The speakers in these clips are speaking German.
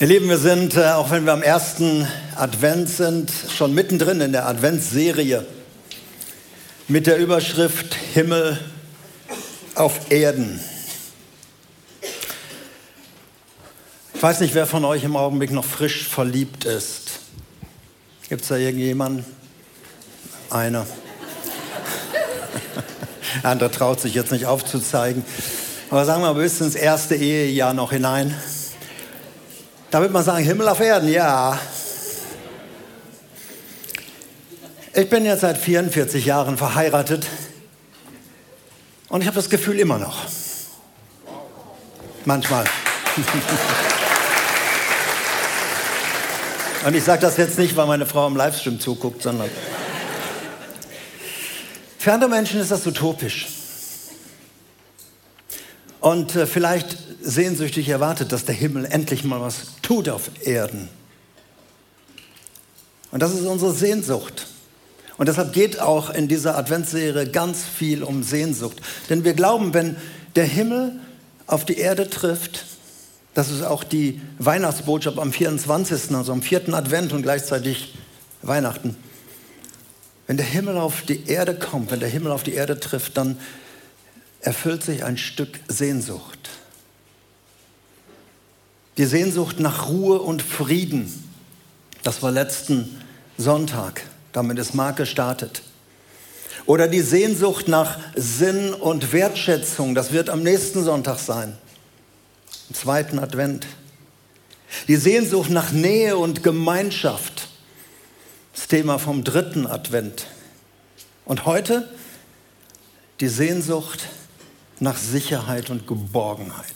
Ihr Lieben, wir sind, äh, auch wenn wir am ersten Advent sind, schon mittendrin in der Adventsserie mit der Überschrift Himmel auf Erden. Ich weiß nicht, wer von euch im Augenblick noch frisch verliebt ist. Gibt es da irgendjemanden? Einer. Der andere traut sich jetzt nicht aufzuzeigen. Aber sagen wir mal bis ins erste Ehejahr noch hinein. Da wird man sagen, Himmel auf Erden, ja. Ich bin jetzt seit 44 Jahren verheiratet und ich habe das Gefühl immer noch. Manchmal. und ich sage das jetzt nicht, weil meine Frau im Livestream zuguckt, sondern für andere Menschen ist das utopisch. Und äh, vielleicht sehnsüchtig erwartet, dass der Himmel endlich mal was tut auf Erden. Und das ist unsere Sehnsucht. Und deshalb geht auch in dieser Adventsserie ganz viel um Sehnsucht. Denn wir glauben, wenn der Himmel auf die Erde trifft, das ist auch die Weihnachtsbotschaft am 24., also am vierten Advent und gleichzeitig Weihnachten. Wenn der Himmel auf die Erde kommt, wenn der Himmel auf die Erde trifft, dann erfüllt sich ein Stück Sehnsucht. Die Sehnsucht nach Ruhe und Frieden. Das war letzten Sonntag. Damit ist Mark gestartet. Oder die Sehnsucht nach Sinn und Wertschätzung. Das wird am nächsten Sonntag sein. Im zweiten Advent. Die Sehnsucht nach Nähe und Gemeinschaft. Das Thema vom dritten Advent. Und heute die Sehnsucht nach Sicherheit und Geborgenheit.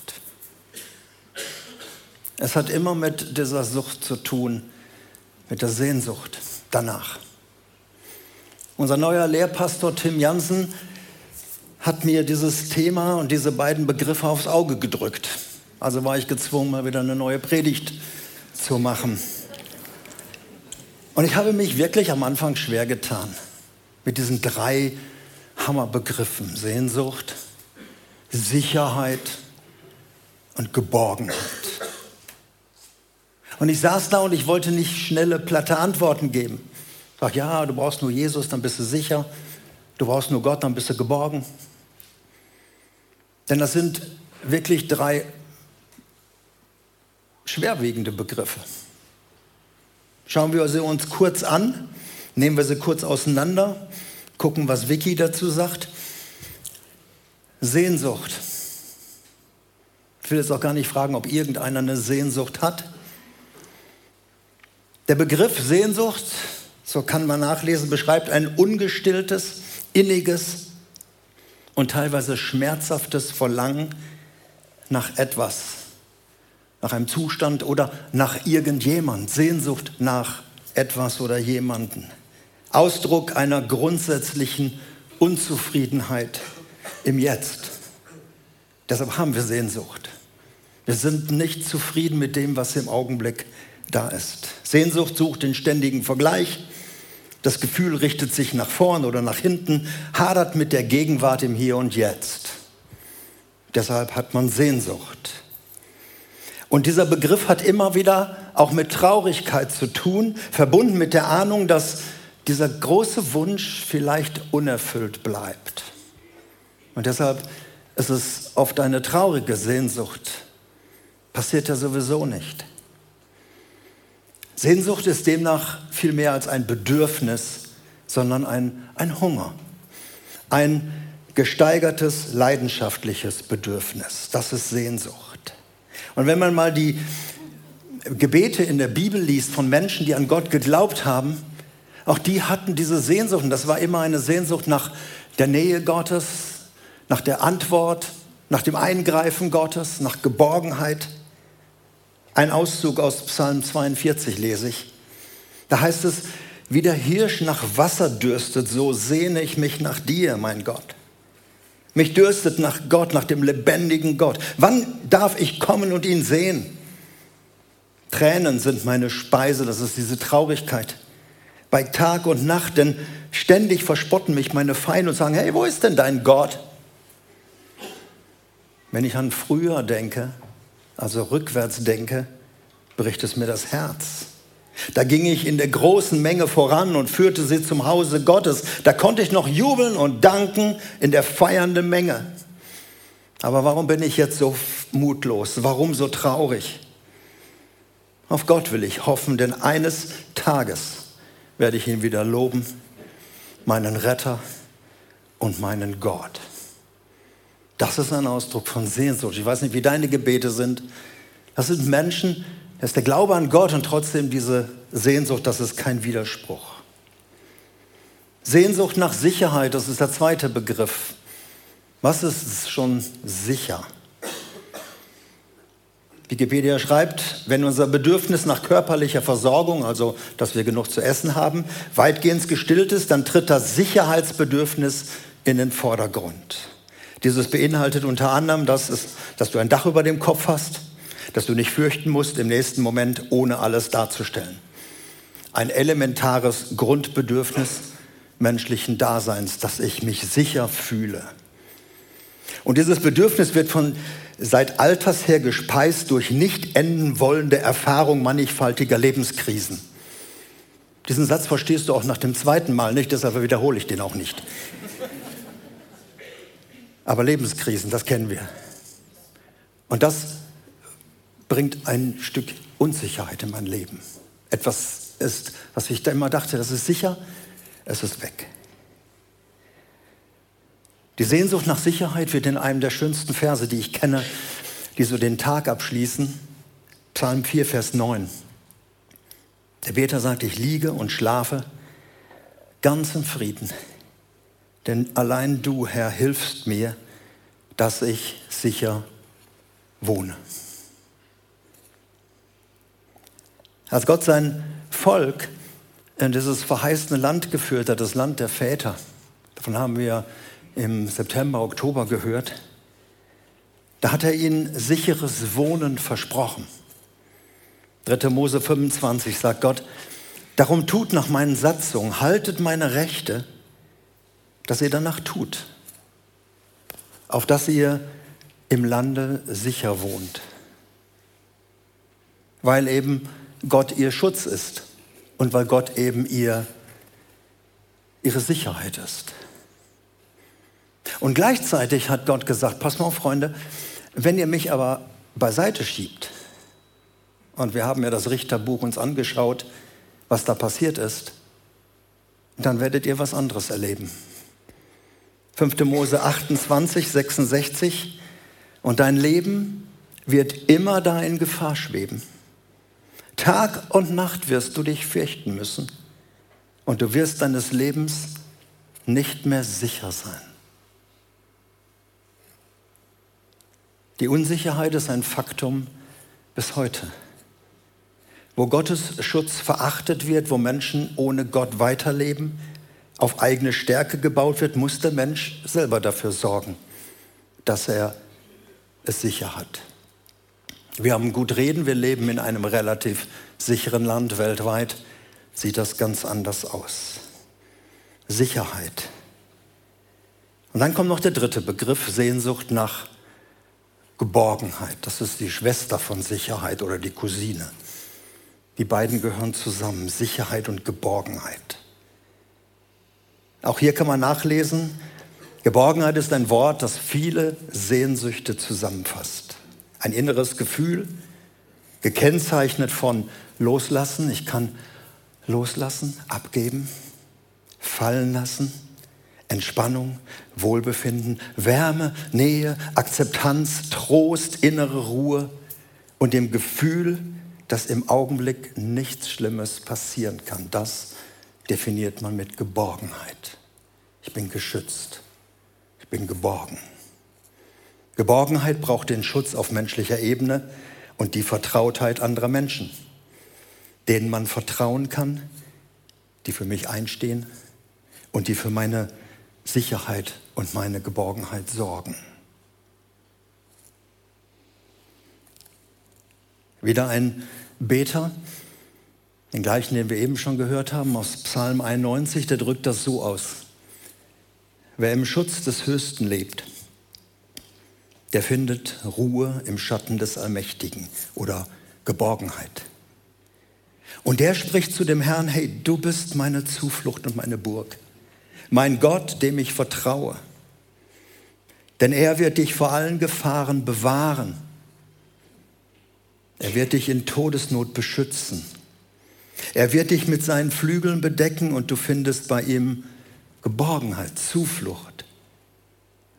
Es hat immer mit dieser Sucht zu tun, mit der Sehnsucht danach. Unser neuer Lehrpastor Tim Jansen hat mir dieses Thema und diese beiden Begriffe aufs Auge gedrückt. Also war ich gezwungen, mal wieder eine neue Predigt zu machen. Und ich habe mich wirklich am Anfang schwer getan mit diesen drei Hammerbegriffen. Sehnsucht, Sicherheit und Geborgenheit. Und ich saß da und ich wollte nicht schnelle, platte Antworten geben. Ich sag, ja, du brauchst nur Jesus, dann bist du sicher. Du brauchst nur Gott, dann bist du geborgen. Denn das sind wirklich drei schwerwiegende Begriffe. Schauen wir sie uns kurz an, nehmen wir sie kurz auseinander, gucken, was Vicky dazu sagt. Sehnsucht. Ich will jetzt auch gar nicht fragen, ob irgendeiner eine Sehnsucht hat. Der Begriff Sehnsucht, so kann man nachlesen, beschreibt ein ungestilltes, inniges und teilweise schmerzhaftes Verlangen nach etwas, nach einem Zustand oder nach irgendjemand. Sehnsucht nach etwas oder jemanden. Ausdruck einer grundsätzlichen Unzufriedenheit im Jetzt. Deshalb haben wir Sehnsucht. Wir sind nicht zufrieden mit dem, was im Augenblick da ist. Sehnsucht sucht den ständigen Vergleich. Das Gefühl richtet sich nach vorn oder nach hinten, hadert mit der Gegenwart im Hier und Jetzt. Deshalb hat man Sehnsucht. Und dieser Begriff hat immer wieder auch mit Traurigkeit zu tun, verbunden mit der Ahnung, dass dieser große Wunsch vielleicht unerfüllt bleibt. Und deshalb ist es oft eine traurige Sehnsucht. Passiert ja sowieso nicht. Sehnsucht ist demnach viel mehr als ein Bedürfnis, sondern ein, ein Hunger. Ein gesteigertes, leidenschaftliches Bedürfnis. Das ist Sehnsucht. Und wenn man mal die Gebete in der Bibel liest von Menschen, die an Gott geglaubt haben, auch die hatten diese Sehnsucht. Und das war immer eine Sehnsucht nach der Nähe Gottes, nach der Antwort, nach dem Eingreifen Gottes, nach Geborgenheit. Ein Auszug aus Psalm 42 lese ich. Da heißt es, wie der Hirsch nach Wasser dürstet, so sehne ich mich nach dir, mein Gott. Mich dürstet nach Gott, nach dem lebendigen Gott. Wann darf ich kommen und ihn sehen? Tränen sind meine Speise, das ist diese Traurigkeit. Bei Tag und Nacht, denn ständig verspotten mich meine Feinde und sagen, hey, wo ist denn dein Gott? Wenn ich an früher denke, also rückwärts denke, bricht es mir das Herz. Da ging ich in der großen Menge voran und führte sie zum Hause Gottes. Da konnte ich noch jubeln und danken in der feiernden Menge. Aber warum bin ich jetzt so mutlos? Warum so traurig? Auf Gott will ich hoffen, denn eines Tages werde ich ihn wieder loben, meinen Retter und meinen Gott. Das ist ein Ausdruck von Sehnsucht. Ich weiß nicht, wie deine Gebete sind. Das sind Menschen, das ist der Glaube an Gott und trotzdem diese Sehnsucht, das ist kein Widerspruch. Sehnsucht nach Sicherheit, das ist der zweite Begriff. Was ist schon sicher? Wikipedia schreibt, wenn unser Bedürfnis nach körperlicher Versorgung, also dass wir genug zu essen haben, weitgehend gestillt ist, dann tritt das Sicherheitsbedürfnis in den Vordergrund. Dieses beinhaltet unter anderem, dass, es, dass du ein Dach über dem Kopf hast, dass du nicht fürchten musst, im nächsten Moment ohne alles darzustellen. Ein elementares Grundbedürfnis menschlichen Daseins, dass ich mich sicher fühle. Und dieses Bedürfnis wird von seit alters her gespeist durch nicht enden wollende Erfahrung mannigfaltiger Lebenskrisen. Diesen Satz verstehst du auch nach dem zweiten Mal nicht, deshalb wiederhole ich den auch nicht. Aber Lebenskrisen, das kennen wir. Und das bringt ein Stück Unsicherheit in mein Leben. Etwas ist, was ich da immer dachte, das ist sicher, es ist weg. Die Sehnsucht nach Sicherheit wird in einem der schönsten Verse, die ich kenne, die so den Tag abschließen. Psalm 4, Vers 9. Der Beter sagt, ich liege und schlafe ganz im Frieden, denn allein du, Herr, hilfst mir, dass ich sicher wohne. Als Gott sein Volk in dieses verheißene Land geführt hat, das Land der Väter, davon haben wir im September, Oktober gehört, da hat er ihnen sicheres Wohnen versprochen. 3. Mose 25 sagt Gott, darum tut nach meinen Satzungen, haltet meine Rechte, dass ihr danach tut, auf dass ihr im Lande sicher wohnt, weil eben Gott ihr Schutz ist und weil Gott eben ihr ihre Sicherheit ist. Und gleichzeitig hat Gott gesagt, pass mal auf, Freunde, wenn ihr mich aber beiseite schiebt, und wir haben ja das Richterbuch uns angeschaut, was da passiert ist, dann werdet ihr was anderes erleben. 5. Mose 28, 66, und dein Leben wird immer da in Gefahr schweben. Tag und Nacht wirst du dich fürchten müssen und du wirst deines Lebens nicht mehr sicher sein. Die Unsicherheit ist ein Faktum bis heute. Wo Gottes Schutz verachtet wird, wo Menschen ohne Gott weiterleben, auf eigene Stärke gebaut wird, muss der Mensch selber dafür sorgen, dass er es sicher hat. Wir haben gut reden, wir leben in einem relativ sicheren Land weltweit, sieht das ganz anders aus. Sicherheit. Und dann kommt noch der dritte Begriff, Sehnsucht nach Geborgenheit. Das ist die Schwester von Sicherheit oder die Cousine. Die beiden gehören zusammen, Sicherheit und Geborgenheit. Auch hier kann man nachlesen, Geborgenheit ist ein Wort, das viele Sehnsüchte zusammenfasst. Ein inneres Gefühl, gekennzeichnet von Loslassen. Ich kann loslassen, abgeben, fallen lassen Entspannung, Wohlbefinden, Wärme, Nähe, Akzeptanz, Trost, innere Ruhe und dem Gefühl, dass im Augenblick nichts Schlimmes passieren kann. Das definiert man mit Geborgenheit. Ich bin geschützt. Ich bin geborgen. Geborgenheit braucht den Schutz auf menschlicher Ebene und die Vertrautheit anderer Menschen, denen man vertrauen kann, die für mich einstehen und die für meine Sicherheit und meine Geborgenheit sorgen. Wieder ein Beter, den gleichen, den wir eben schon gehört haben, aus Psalm 91, der drückt das so aus. Wer im Schutz des Höchsten lebt, der findet Ruhe im Schatten des Allmächtigen oder Geborgenheit. Und der spricht zu dem Herrn, hey, du bist meine Zuflucht und meine Burg, mein Gott, dem ich vertraue. Denn er wird dich vor allen Gefahren bewahren. Er wird dich in Todesnot beschützen. Er wird dich mit seinen Flügeln bedecken und du findest bei ihm Geborgenheit, Zuflucht.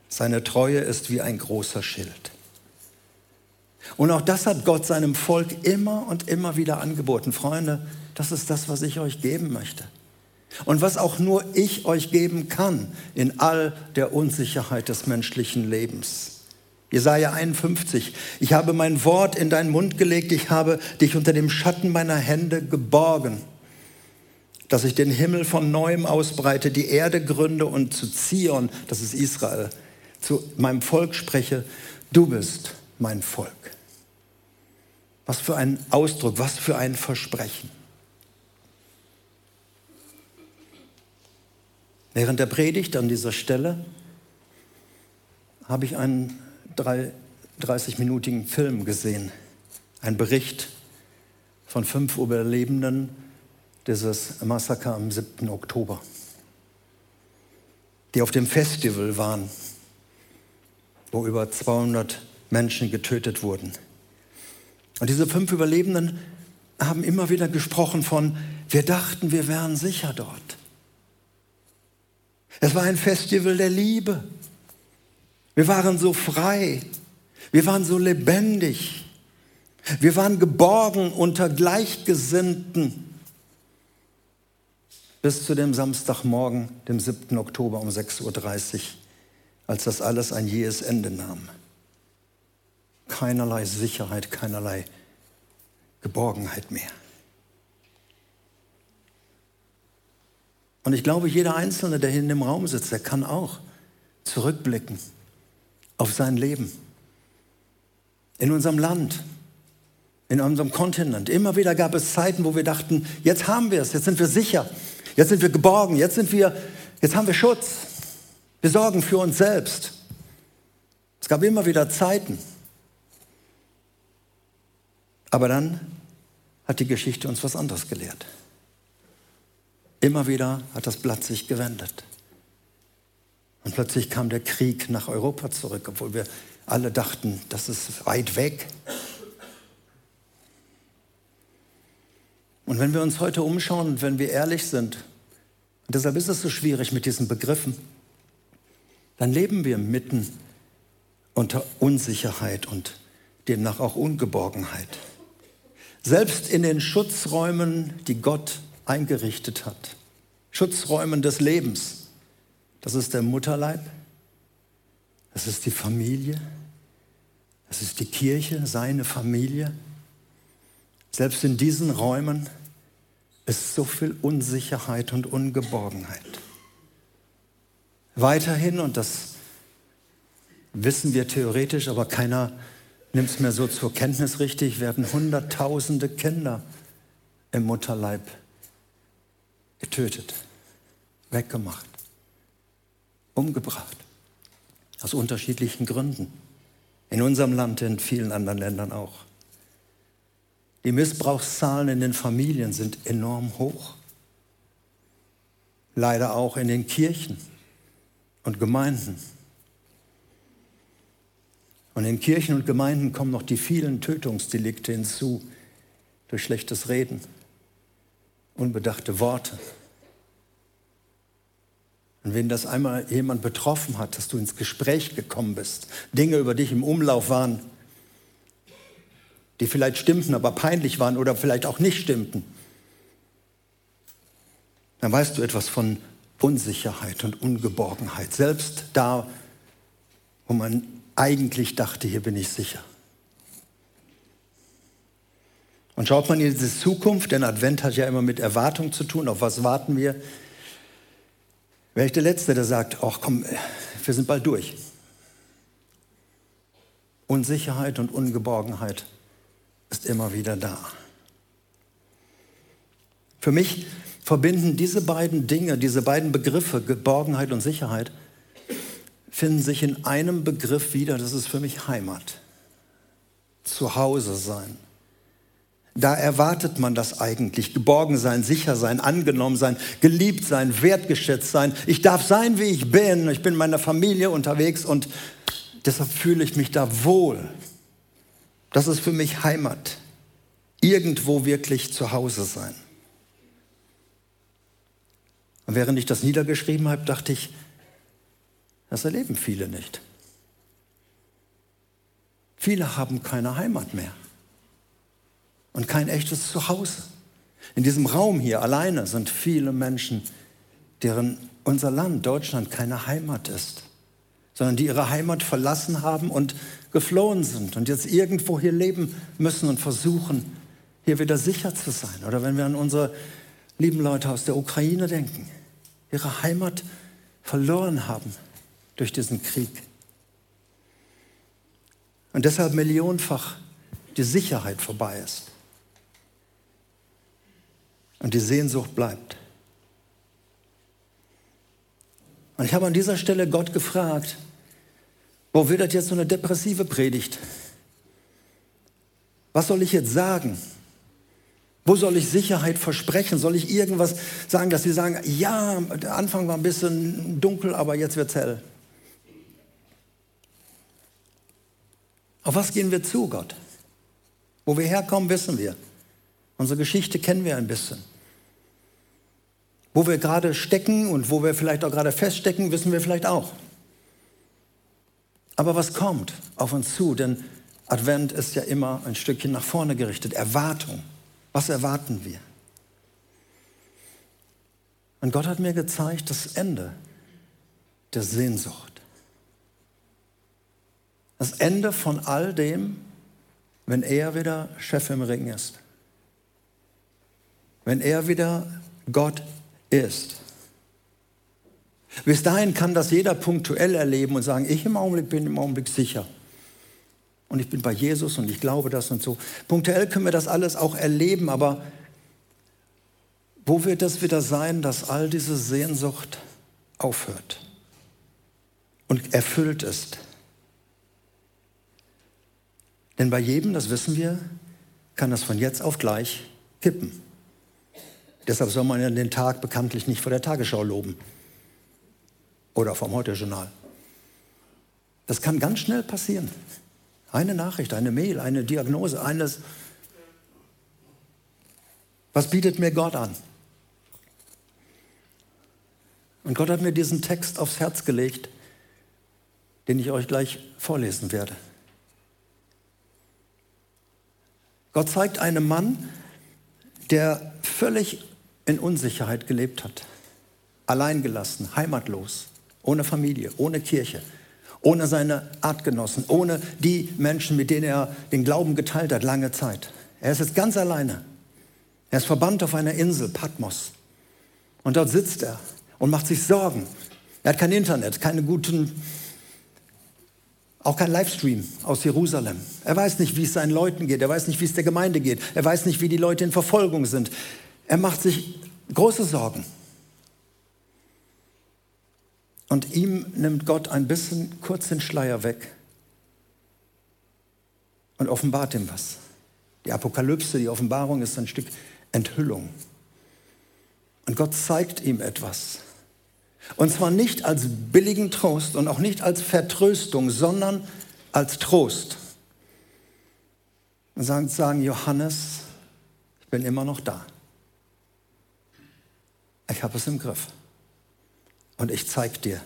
Seine Treue ist wie ein großer Schild. Und auch das hat Gott seinem Volk immer und immer wieder angeboten. Freunde, das ist das, was ich euch geben möchte. Und was auch nur ich euch geben kann in all der Unsicherheit des menschlichen Lebens. Jesaja 51. Ich habe mein Wort in deinen Mund gelegt. Ich habe dich unter dem Schatten meiner Hände geborgen, dass ich den Himmel von neuem ausbreite, die Erde gründe und zu Zion, das ist Israel, zu meinem Volk spreche. Du bist mein Volk. Was für ein Ausdruck, was für ein Versprechen. Während der Predigt an dieser Stelle habe ich einen 30-minütigen Film gesehen, ein Bericht von fünf Überlebenden dieses Massaker am 7. Oktober, die auf dem Festival waren, wo über 200 Menschen getötet wurden. Und diese fünf Überlebenden haben immer wieder gesprochen von, wir dachten, wir wären sicher dort. Es war ein Festival der Liebe. Wir waren so frei. Wir waren so lebendig. Wir waren geborgen unter Gleichgesinnten. Bis zu dem Samstagmorgen, dem 7. Oktober um 6.30 Uhr, als das alles ein jähes Ende nahm keinerlei Sicherheit, keinerlei Geborgenheit mehr. Und ich glaube, jeder Einzelne, der hier in dem Raum sitzt, der kann auch zurückblicken auf sein Leben. In unserem Land, in unserem Kontinent. Immer wieder gab es Zeiten, wo wir dachten, jetzt haben wir es, jetzt sind wir sicher, jetzt sind wir geborgen, jetzt sind wir, jetzt haben wir Schutz. Wir sorgen für uns selbst. Es gab immer wieder Zeiten, aber dann hat die Geschichte uns was anderes gelehrt. Immer wieder hat das Blatt sich gewendet. Und plötzlich kam der Krieg nach Europa zurück, obwohl wir alle dachten, das ist weit weg. Und wenn wir uns heute umschauen und wenn wir ehrlich sind, deshalb ist es so schwierig mit diesen Begriffen, dann leben wir mitten unter Unsicherheit und demnach auch Ungeborgenheit. Selbst in den Schutzräumen, die Gott eingerichtet hat, Schutzräumen des Lebens, das ist der Mutterleib, das ist die Familie, das ist die Kirche, seine Familie. Selbst in diesen Räumen ist so viel Unsicherheit und Ungeborgenheit. Weiterhin, und das wissen wir theoretisch, aber keiner nimmt es mir so zur Kenntnis richtig, werden Hunderttausende Kinder im Mutterleib getötet, weggemacht, umgebracht. Aus unterschiedlichen Gründen. In unserem Land, in vielen anderen Ländern auch. Die Missbrauchszahlen in den Familien sind enorm hoch. Leider auch in den Kirchen und Gemeinden. Und in Kirchen und Gemeinden kommen noch die vielen Tötungsdelikte hinzu durch schlechtes Reden, unbedachte Worte. Und wenn das einmal jemand betroffen hat, dass du ins Gespräch gekommen bist, Dinge über dich im Umlauf waren, die vielleicht stimmten, aber peinlich waren oder vielleicht auch nicht stimmten, dann weißt du etwas von Unsicherheit und Ungeborgenheit. Selbst da, wo man eigentlich dachte, hier bin ich sicher. Und schaut man in diese Zukunft, denn Advent hat ja immer mit Erwartung zu tun, auf was warten wir? Wäre ich der Letzte, der sagt, ach komm, wir sind bald durch. Unsicherheit und Ungeborgenheit ist immer wieder da. Für mich verbinden diese beiden Dinge, diese beiden Begriffe, Geborgenheit und Sicherheit, finden sich in einem Begriff wieder, das ist für mich Heimat. Zuhause sein. Da erwartet man das eigentlich. Geborgen sein, sicher sein, angenommen sein, geliebt sein, wertgeschätzt sein. Ich darf sein, wie ich bin. Ich bin in meiner Familie unterwegs und deshalb fühle ich mich da wohl. Das ist für mich Heimat. Irgendwo wirklich zu Hause sein. Und während ich das niedergeschrieben habe, dachte ich, das erleben viele nicht. Viele haben keine Heimat mehr und kein echtes Zuhause. In diesem Raum hier alleine sind viele Menschen, deren unser Land, Deutschland, keine Heimat ist, sondern die ihre Heimat verlassen haben und geflohen sind und jetzt irgendwo hier leben müssen und versuchen, hier wieder sicher zu sein. Oder wenn wir an unsere lieben Leute aus der Ukraine denken, ihre Heimat verloren haben durch diesen Krieg. Und deshalb millionenfach die Sicherheit vorbei ist. Und die Sehnsucht bleibt. Und ich habe an dieser Stelle Gott gefragt, wo wird das jetzt so eine depressive Predigt? Was soll ich jetzt sagen? Wo soll ich Sicherheit versprechen? Soll ich irgendwas sagen, dass sie sagen, ja, der Anfang war ein bisschen dunkel, aber jetzt wird es hell? Auf was gehen wir zu, Gott? Wo wir herkommen, wissen wir. Unsere Geschichte kennen wir ein bisschen. Wo wir gerade stecken und wo wir vielleicht auch gerade feststecken, wissen wir vielleicht auch. Aber was kommt auf uns zu? Denn Advent ist ja immer ein Stückchen nach vorne gerichtet. Erwartung. Was erwarten wir? Und Gott hat mir gezeigt das Ende der Sehnsucht. Das Ende von all dem, wenn er wieder Chef im Ring ist. Wenn er wieder Gott ist. Bis dahin kann das jeder punktuell erleben und sagen, ich im Augenblick bin im Augenblick sicher und ich bin bei Jesus und ich glaube das und so. Punktuell können wir das alles auch erleben, aber wo wird es wieder sein, dass all diese Sehnsucht aufhört und erfüllt ist? Denn bei jedem, das wissen wir, kann das von jetzt auf gleich kippen. Deshalb soll man ja den Tag bekanntlich nicht vor der Tagesschau loben oder vom Heute-Journal. Das kann ganz schnell passieren. Eine Nachricht, eine Mail, eine Diagnose, eines. Was bietet mir Gott an? Und Gott hat mir diesen Text aufs Herz gelegt, den ich euch gleich vorlesen werde. Gott zeigt einem Mann, der völlig in Unsicherheit gelebt hat, alleingelassen, heimatlos, ohne Familie, ohne Kirche, ohne seine Artgenossen, ohne die Menschen, mit denen er den Glauben geteilt hat, lange Zeit. Er ist jetzt ganz alleine. Er ist verbannt auf einer Insel, Patmos. Und dort sitzt er und macht sich Sorgen. Er hat kein Internet, keine guten, auch kein Livestream aus Jerusalem. Er weiß nicht, wie es seinen Leuten geht. Er weiß nicht, wie es der Gemeinde geht. Er weiß nicht, wie die Leute in Verfolgung sind. Er macht sich große Sorgen. Und ihm nimmt Gott ein bisschen kurz den Schleier weg und offenbart ihm was. Die Apokalypse, die Offenbarung ist ein Stück Enthüllung. Und Gott zeigt ihm etwas. Und zwar nicht als billigen Trost und auch nicht als Vertröstung, sondern als Trost. Und sagen, sagen Johannes, ich bin immer noch da. Ich habe es im Griff. Und ich zeige dir,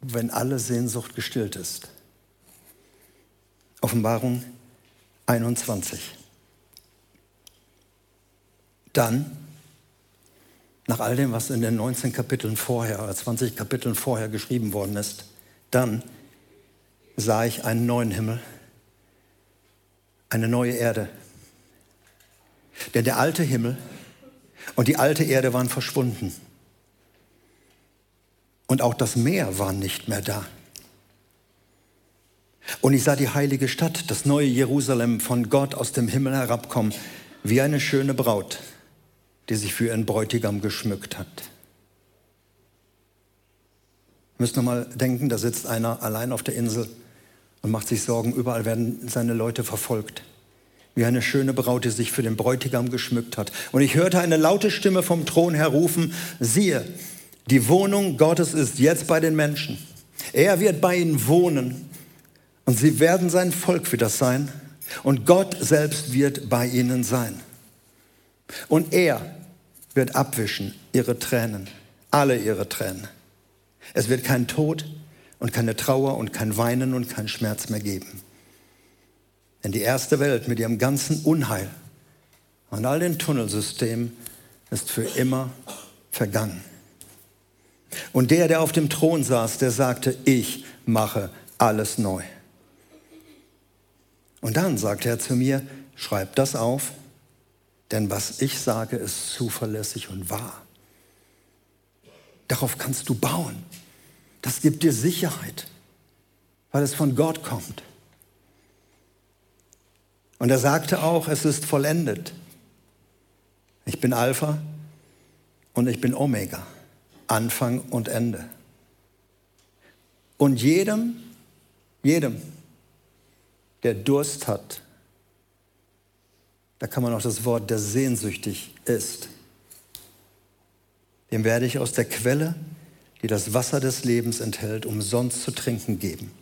wenn alle Sehnsucht gestillt ist. Offenbarung 21. Dann, nach all dem, was in den 19 Kapiteln vorher oder 20 Kapiteln vorher geschrieben worden ist, dann sah ich einen neuen Himmel, eine neue Erde. Denn der alte Himmel und die alte Erde waren verschwunden und auch das Meer war nicht mehr da. Und ich sah die heilige Stadt, das neue Jerusalem, von Gott aus dem Himmel herabkommen, wie eine schöne Braut, die sich für ihren Bräutigam geschmückt hat. Ihr müsst mal denken, da sitzt einer allein auf der Insel und macht sich Sorgen, überall werden seine Leute verfolgt. Wie eine schöne Braut, die sich für den Bräutigam geschmückt hat. Und ich hörte eine laute Stimme vom Thron her rufen, siehe, die Wohnung Gottes ist jetzt bei den Menschen. Er wird bei ihnen wohnen und sie werden sein Volk wieder sein und Gott selbst wird bei ihnen sein. Und er wird abwischen ihre Tränen, alle ihre Tränen. Es wird kein Tod und keine Trauer und kein Weinen und kein Schmerz mehr geben. Denn die erste Welt mit ihrem ganzen Unheil und all den Tunnelsystemen ist für immer vergangen. Und der, der auf dem Thron saß, der sagte, ich mache alles neu. Und dann sagte er zu mir, schreib das auf, denn was ich sage, ist zuverlässig und wahr. Darauf kannst du bauen. Das gibt dir Sicherheit, weil es von Gott kommt. Und er sagte auch, es ist vollendet. Ich bin Alpha und ich bin Omega, Anfang und Ende. Und jedem, jedem, der Durst hat, da kann man auch das Wort, der sehnsüchtig ist, dem werde ich aus der Quelle, die das Wasser des Lebens enthält, umsonst zu trinken geben.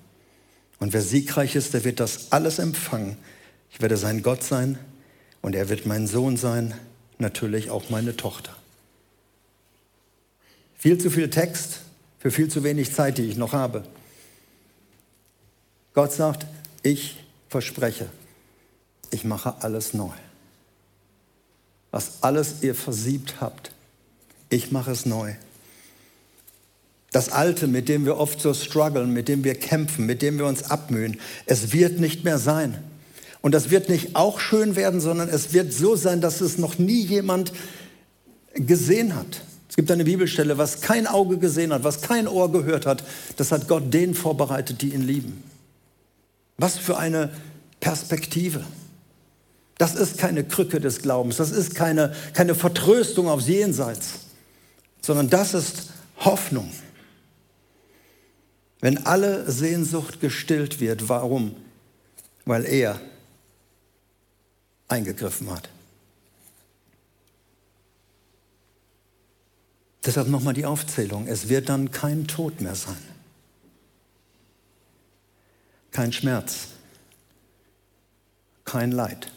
Und wer siegreich ist, der wird das alles empfangen, ich werde sein Gott sein und er wird mein Sohn sein, natürlich auch meine Tochter. Viel zu viel Text für viel zu wenig Zeit, die ich noch habe. Gott sagt, ich verspreche, ich mache alles neu. Was alles ihr versiebt habt, ich mache es neu. Das Alte, mit dem wir oft so strugglen, mit dem wir kämpfen, mit dem wir uns abmühen, es wird nicht mehr sein. Und das wird nicht auch schön werden, sondern es wird so sein, dass es noch nie jemand gesehen hat. Es gibt eine Bibelstelle, was kein Auge gesehen hat, was kein Ohr gehört hat, das hat Gott denen vorbereitet, die ihn lieben. Was für eine Perspektive. Das ist keine Krücke des Glaubens, das ist keine, keine Vertröstung aufs Jenseits, sondern das ist Hoffnung. Wenn alle Sehnsucht gestillt wird, warum? Weil er eingegriffen hat. Deshalb nochmal die Aufzählung. Es wird dann kein Tod mehr sein. Kein Schmerz. Kein Leid.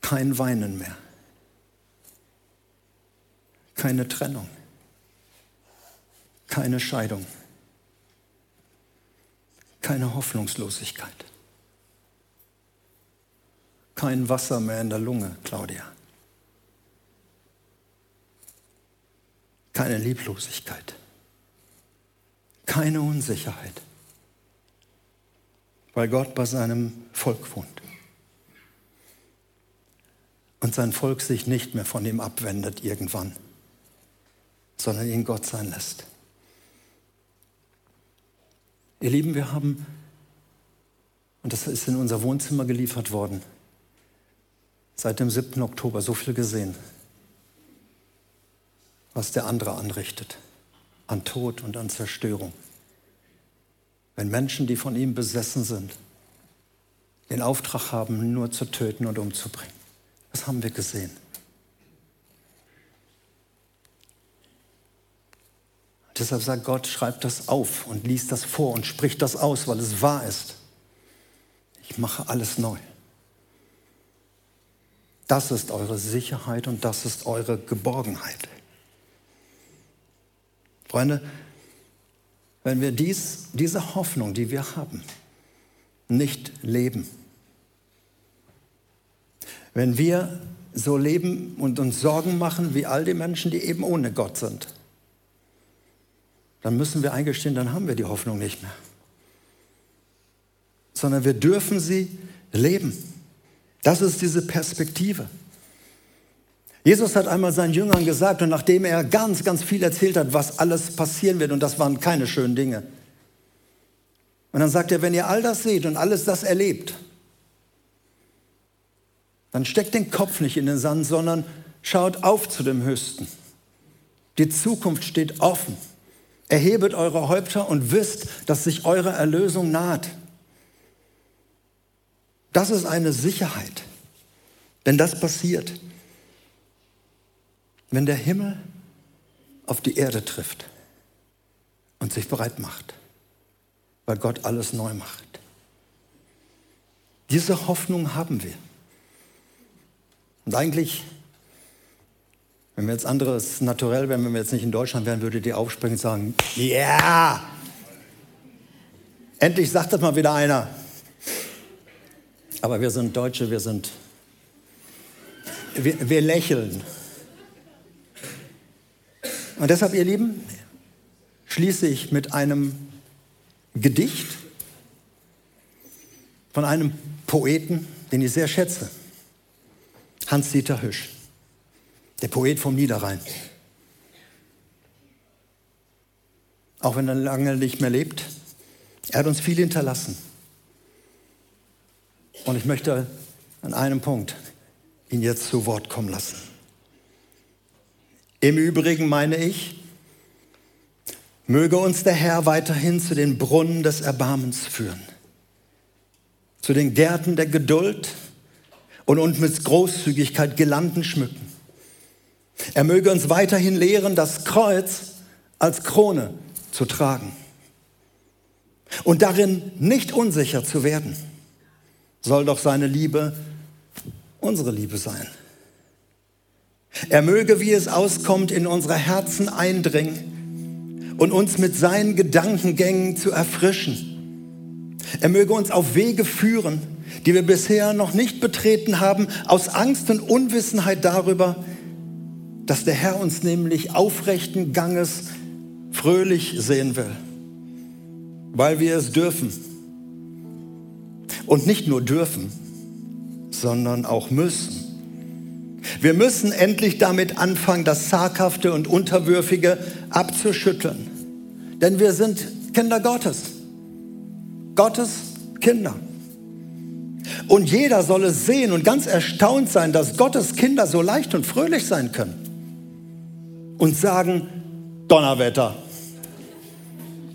Kein Weinen mehr. Keine Trennung. Keine Scheidung. Keine Hoffnungslosigkeit kein Wasser mehr in der Lunge, Claudia. Keine Lieblosigkeit. Keine Unsicherheit. Weil Gott bei seinem Volk wohnt. Und sein Volk sich nicht mehr von ihm abwendet irgendwann, sondern ihn Gott sein lässt. Ihr Lieben, wir haben, und das ist in unser Wohnzimmer geliefert worden, seit dem 7. Oktober so viel gesehen, was der andere anrichtet an Tod und an Zerstörung. Wenn Menschen, die von ihm besessen sind, den Auftrag haben, nur zu töten und umzubringen. Das haben wir gesehen. Deshalb sagt Gott, schreibt das auf und liest das vor und spricht das aus, weil es wahr ist. Ich mache alles neu. Das ist eure Sicherheit und das ist eure Geborgenheit. Freunde, wenn wir dies, diese Hoffnung, die wir haben, nicht leben, wenn wir so leben und uns Sorgen machen wie all die Menschen, die eben ohne Gott sind, dann müssen wir eingestehen, dann haben wir die Hoffnung nicht mehr. Sondern wir dürfen sie leben. Das ist diese Perspektive. Jesus hat einmal seinen Jüngern gesagt, und nachdem er ganz, ganz viel erzählt hat, was alles passieren wird, und das waren keine schönen Dinge. Und dann sagt er, wenn ihr all das seht und alles das erlebt, dann steckt den Kopf nicht in den Sand, sondern schaut auf zu dem Höchsten. Die Zukunft steht offen. Erhebet eure Häupter und wisst, dass sich eure Erlösung naht. Das ist eine Sicherheit. Wenn das passiert, wenn der Himmel auf die Erde trifft und sich bereit macht, weil Gott alles neu macht. Diese Hoffnung haben wir. Und eigentlich, wenn wir jetzt anderes naturell wären, wenn wir jetzt nicht in Deutschland wären, würde die aufspringen und sagen, ja, yeah! endlich sagt das mal wieder einer. Aber wir sind Deutsche, wir sind, wir, wir lächeln. Und deshalb, ihr Lieben, schließe ich mit einem Gedicht von einem Poeten, den ich sehr schätze, Hans-Dieter Hüsch, der Poet vom Niederrhein. Auch wenn er lange nicht mehr lebt, er hat uns viel hinterlassen. Und ich möchte an einem Punkt ihn jetzt zu Wort kommen lassen. Im Übrigen meine ich, möge uns der Herr weiterhin zu den Brunnen des Erbarmens führen, zu den Gärten der Geduld und uns mit Großzügigkeit Gelanden schmücken. Er möge uns weiterhin lehren, das Kreuz als Krone zu tragen und darin nicht unsicher zu werden, soll doch seine Liebe unsere Liebe sein. Er möge, wie es auskommt, in unsere Herzen eindringen und uns mit seinen Gedankengängen zu erfrischen. Er möge uns auf Wege führen, die wir bisher noch nicht betreten haben, aus Angst und Unwissenheit darüber, dass der Herr uns nämlich aufrechten Ganges fröhlich sehen will, weil wir es dürfen. Und nicht nur dürfen, sondern auch müssen. Wir müssen endlich damit anfangen, das Zaghafte und Unterwürfige abzuschütteln. Denn wir sind Kinder Gottes. Gottes Kinder. Und jeder soll es sehen und ganz erstaunt sein, dass Gottes Kinder so leicht und fröhlich sein können. Und sagen, Donnerwetter.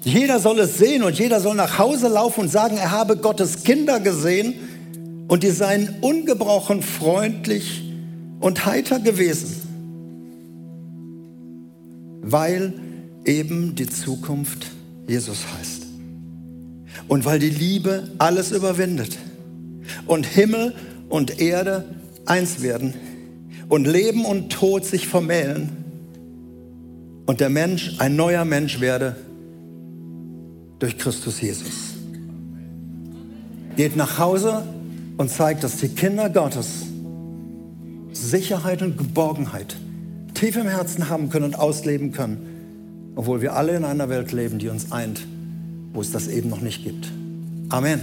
Jeder soll es sehen und jeder soll nach Hause laufen und sagen, er habe Gottes Kinder gesehen und die seien ungebrochen freundlich und heiter gewesen, weil eben die Zukunft Jesus heißt. Und weil die Liebe alles überwindet und Himmel und Erde eins werden und Leben und Tod sich vermählen und der Mensch ein neuer Mensch werde durch Christus Jesus. Geht nach Hause und zeigt, dass die Kinder Gottes Sicherheit und Geborgenheit tief im Herzen haben können und ausleben können, obwohl wir alle in einer Welt leben, die uns eint, wo es das eben noch nicht gibt. Amen.